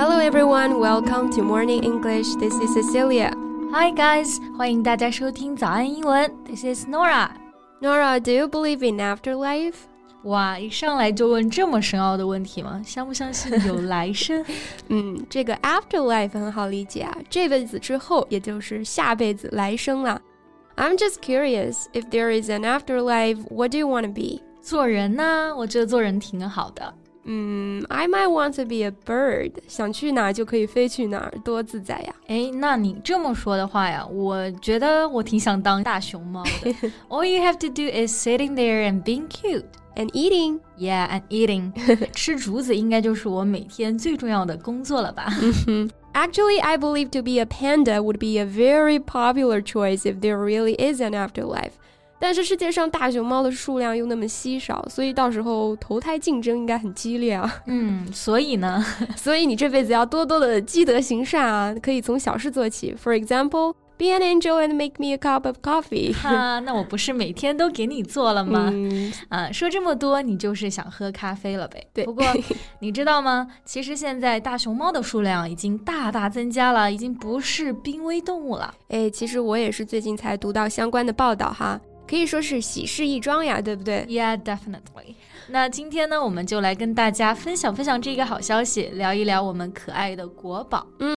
Hello everyone, welcome to Morning English. This is Cecilia. Hi guys. 欢迎大家收听早安英文. This is Norah. Norah, do you believe in afterlife? 哇，一上来就问这么深奥的问题吗？相不相信有来生？嗯，这个 afterlife 很好理解啊，这辈子之后，也就是下辈子来生了。I'm just curious if there is an afterlife. What do you want to be? 做人呢、啊，我觉得做人挺好的。嗯，I might want to be a bird，想去哪就可以飞去哪儿，多自在呀！哎，那你这么说的话呀，我觉得我挺想当大熊猫的。All you have to do is sitting there and being cute and eating. Yeah, and eating. 吃竹子应该就是我每天最重要的工作了吧？Actually, I believe to be a panda would be a very popular choice if there really is an afterlife. 但是世界上大熊猫的数量又那么稀少，所以到时候投胎竞争应该很激烈啊。嗯，所以呢，所以你这辈子要多多的积德行善啊，可以从小事做起。For example, be an angel and make me a cup of coffee。哈，那我不是每天都给你做了吗？啊，说这么多，你就是想喝咖啡了呗？对。不过你知道吗？其实现在大熊猫的数量已经大大增加了，已经不是濒危动物了。哎，其实我也是最近才读到相关的报道哈。可以说是喜事一桩呀，对不对？Yeah, definitely. 那今天呢，我们就来跟大家分享分享这个好消息，聊一聊我们可爱的国宝。嗯。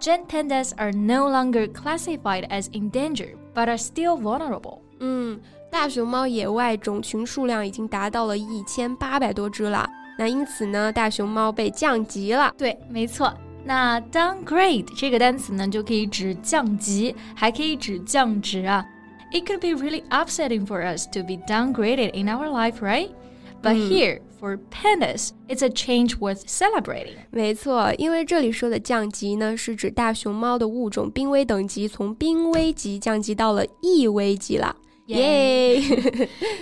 Giant pandas are no longer classified as endangered, but are still vulnerable. 嗯，大熊猫野外种群数量已经达到了一千八百多只了。那因此呢，大熊猫被降级了。对，没错。那 downgrade 这个单词呢，就可以指降级，还可以指降职啊。it could be really upsetting for us to be downgraded in our life, right? But mm. here, for pandas, it's a change worth celebrating. 没错，因为这里说的降级呢，是指大熊猫的物种濒危等级从濒危级降级到了易危级了。耶！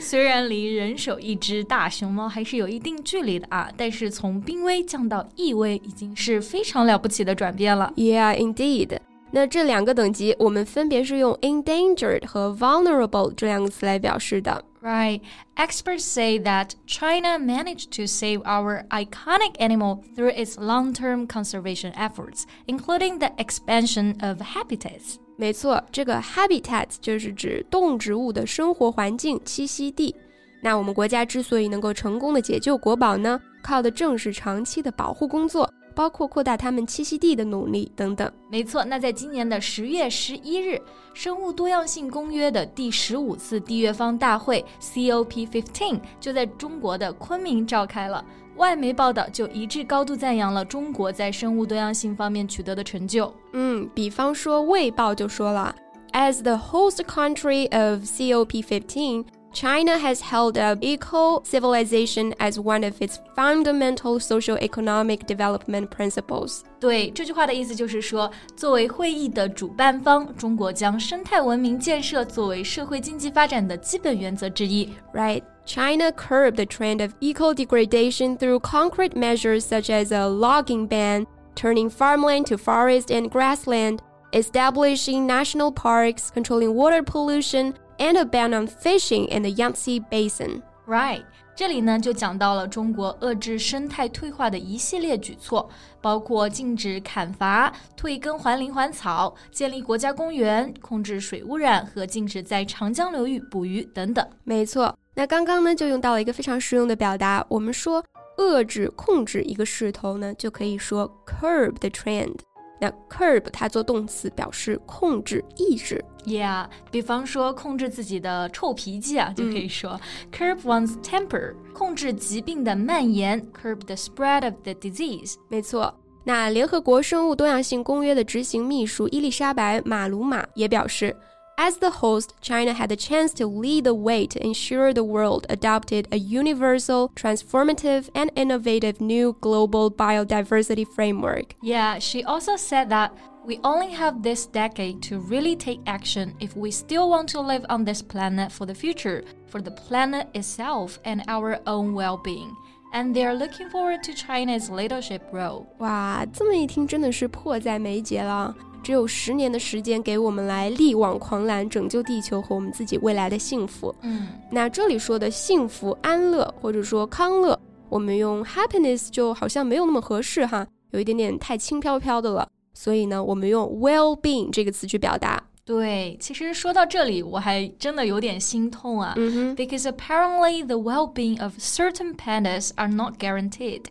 虽然离人手一只大熊猫还是有一定距离的啊，但是从濒危降到易危已经是非常了不起的转变了。Yeah, indeed. 那这两个等级，我们分别是用 endangered 和 vulnerable 这两个词来表示的。Right. Experts say that China managed to save our iconic animal through its long-term conservation efforts, including the expansion of habitats. 没错，这个 habitat 就是指动植物的生活环境、栖息地。那我们国家之所以能够成功的解救国宝呢，靠的正是长期的保护工作。包括扩大它们栖息地的努力等等。没错，那在今年的十月十一日，生物多样性公约的第十五次缔约方大会 （COP15） 就在中国的昆明召开了。外媒报道就一致高度赞扬了中国在生物多样性方面取得的成就。嗯，比方说《卫报》就说了，As the host country of COP15。China has held up eco civilization as one of its fundamental socio-economic development principles. 对这句话的意思就是说，作为会议的主办方，中国将生态文明建设作为社会经济发展的基本原则之一。Right. China curbed the trend of eco degradation through concrete measures such as a logging ban, turning farmland to forest and grassland, establishing national parks, controlling water pollution, and a ban on fishing in the Yangtze Basin. Right. 这里呢就讲到了中国遏制生态退化的一系列举措，包括禁止砍伐、退耕还林还草、建立国家公园、控制水污染和禁止在长江流域捕鱼等等。没错，那刚刚呢就用到了一个非常实用的表达，我们说遏制、控制一个势头呢，就可以说 curb the trend。那 curb 它做动词表示控制、抑制。Yeah，比方说控制自己的臭脾气啊，就可以说、嗯、curb one's temper，控制疾病的蔓延，curb the spread of the disease。没错。那联合国生物多样性公约的执行秘书伊丽莎白·马鲁马也表示 As the host, China had the chance to lead the way to ensure the world adopted a universal, transformative, and innovative new global biodiversity framework. Yeah, she also said that we only have this decade to really take action if we still want to live on this planet for the future, for the planet itself and our own well being. And they're looking forward to China's leadership role. 哇，这么一听真的是迫在眉睫了。 只有十年的时间给我们来力挽狂澜，拯救地球和我们自己未来的幸福。嗯，那这里说的幸福、安乐或者说康乐，我们用 happiness 就好像没有那么合适哈，有一点点太轻飘飘的了。所以呢，我们用 well-being 这个词去表达。对，其实说到这里，我还真的有点心痛啊。嗯哼，because apparently the well-being of certain pandas are not guaranteed.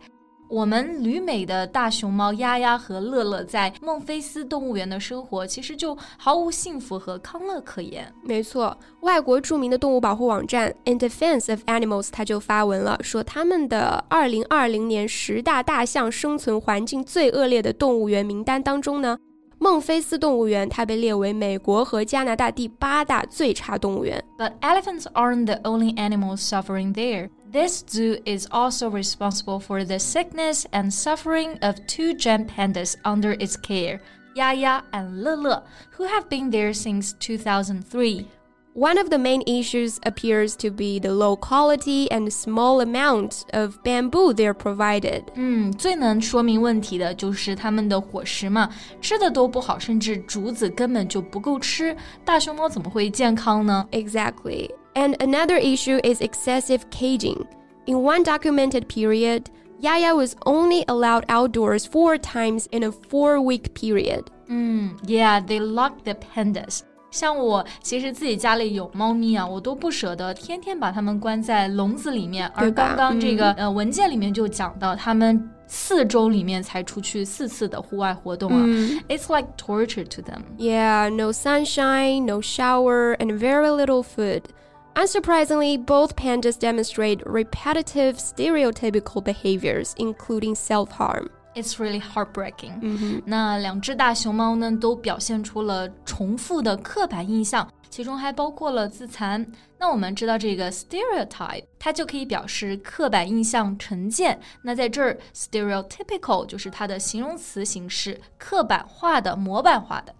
我们旅美的大熊猫丫丫和乐乐在孟菲斯动物园的生活，其实就毫无幸福和康乐可言。没错，外国著名的动物保护网站 In Defense of Animals 它就发文了，说他们的2020年十大大象生存环境最恶劣的动物园名单当中呢，孟菲斯动物园它被列为美国和加拿大第八大最差动物园。But elephants aren't the only animals suffering there. This zoo is also responsible for the sickness and suffering of two gem pandas under its care, Yaya and Lele, who have been there since 2003. One of the main issues appears to be the low quality and small amount of bamboo they're provided. 嗯，最能说明问题的就是它们的伙食嘛，吃的都不好，甚至竹子根本就不够吃。大熊猫怎么会健康呢？ Exactly. And another issue is excessive caging. In one documented period, Yaya was only allowed outdoors four times in a four week period. 嗯，Yeah, they lock the pandas. 像我其实自己家里有猫咪啊，我都不舍得天天把它们关在笼子里面。而对吧刚刚这个、呃文件里面就讲到，它们四周里面才出去四次的户外活动啊。It's like torture to them. Yeah, no sunshine, no shower, and very little food. Unsurprisingly, both pandas demonstrate repetitive stereotypical behaviors, including self harm. It's really heartbreaking. 那两只大熊猫呢，都表现出了重复的刻板印象，其中还包括了自残。那我们知道这个 stereotype，它就可以表示刻板印象、成见。那在这儿，stereotypical 就是它的形容词形式，刻板化的、模板化的。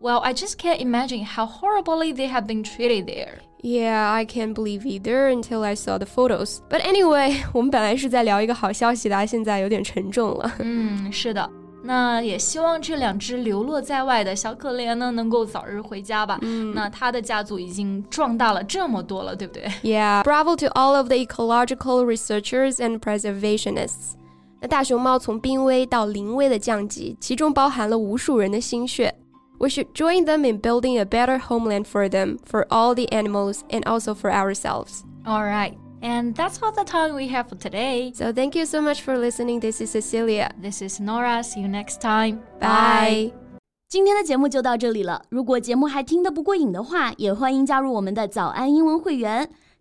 Well, I just can't imagine how horribly they have been treated there. Yeah, I can't believe either until I saw the photos. But anyway, 我们本来是在聊一个好消息的，现在有点沉重了。嗯，是的。那也希望这两只流落在外的小可怜呢，能够早日回家吧。嗯，那它的家族已经壮大了这么多了，对不对？ Yeah, bravo to all of the ecological researchers and preservationists. 那大熊猫从濒危到临危的降级，其中包含了无数人的心血。 we should join them in building a better homeland for them, for all the animals, and also for ourselves. All right. And that's all the time we have for today. So thank you so much for listening. This is Cecilia. This is Norah. See you next time. Bye. 今天的节目就到这里了。如果节目还听得不过瘾的话，也欢迎加入我们的早安英文会员。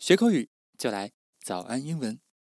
学口语就来早安英文。